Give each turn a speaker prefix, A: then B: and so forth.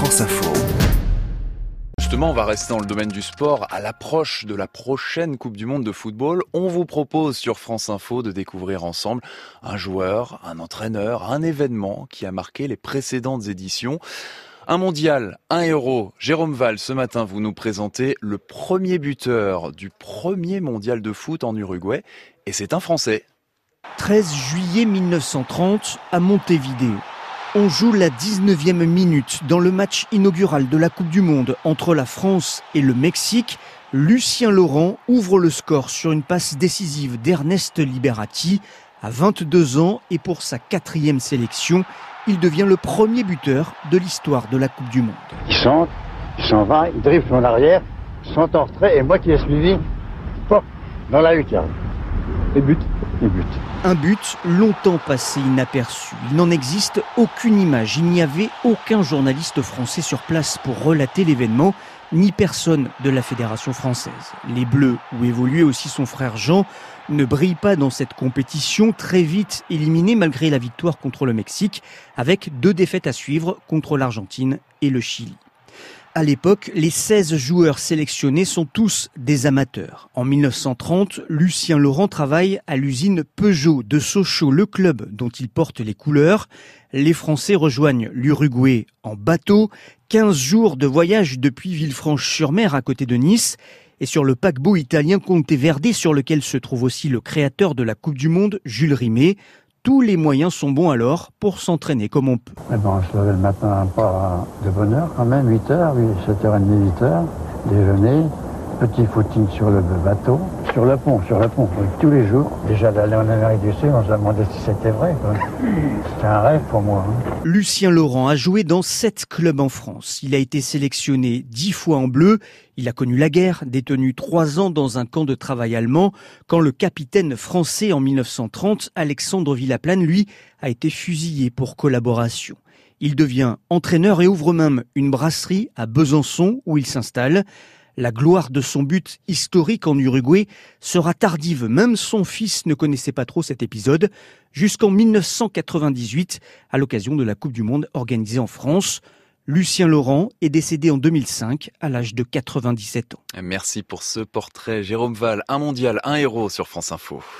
A: France Info.
B: Justement, on va rester dans le domaine du sport. À l'approche de la prochaine Coupe du Monde de football, on vous propose sur France Info de découvrir ensemble un joueur, un entraîneur, un événement qui a marqué les précédentes éditions. Un mondial, un héros. Jérôme Val, ce matin, vous nous présentez le premier buteur du premier mondial de foot en Uruguay. Et c'est un Français.
C: 13 juillet 1930 à Montevideo. On joue la 19e minute dans le match inaugural de la Coupe du Monde entre la France et le Mexique. Lucien Laurent ouvre le score sur une passe décisive d'Ernest Liberati à 22 ans et pour sa quatrième sélection, il devient le premier buteur de l'histoire de la Coupe du Monde.
D: Il centre, il s'en va, il dribble en arrière, centre en retrait et moi qui l'ai suivi, pop, dans la lucarne. Et but, et but.
C: Un but longtemps passé inaperçu. Il n'en existe aucune image. Il n'y avait aucun journaliste français sur place pour relater l'événement, ni personne de la Fédération française. Les Bleus, où évoluait aussi son frère Jean, ne brillent pas dans cette compétition, très vite éliminés malgré la victoire contre le Mexique, avec deux défaites à suivre contre l'Argentine et le Chili. À l'époque, les 16 joueurs sélectionnés sont tous des amateurs. En 1930, Lucien Laurent travaille à l'usine Peugeot de Sochaux, le club dont il porte les couleurs. Les Français rejoignent l'Uruguay en bateau. 15 jours de voyage depuis Villefranche-sur-Mer à côté de Nice et sur le paquebot italien Conte Verde sur lequel se trouve aussi le créateur de la Coupe du Monde, Jules Tous les moyens sont bons alors pour s'entraîner comme on peut.
D: Eh ben, je levais le matin pas de bonne heure quand même, 8h, 7h30, 8h, déjeuner, petit footing sur le bateau, sur le pont, sur le pont, tous les jours. Déjà d'aller en Amérique du Sud, on se demandait si c'était vrai. C'était un rêve pour moi. Hein.
C: Lucien Laurent a joué dans sept clubs en France. Il a été sélectionné dix fois en bleu. Il a connu la guerre, détenu trois ans dans un camp de travail allemand, quand le capitaine français en 1930, Alexandre Villaplane, lui, a été fusillé pour collaboration. Il devient entraîneur et ouvre même une brasserie à Besançon où il s'installe. La gloire de son but historique en Uruguay sera tardive. Même son fils ne connaissait pas trop cet épisode jusqu'en 1998 à l'occasion de la Coupe du Monde organisée en France. Lucien Laurent est décédé en 2005 à l'âge de 97 ans.
B: Merci pour ce portrait. Jérôme Val, un mondial, un héros sur France Info.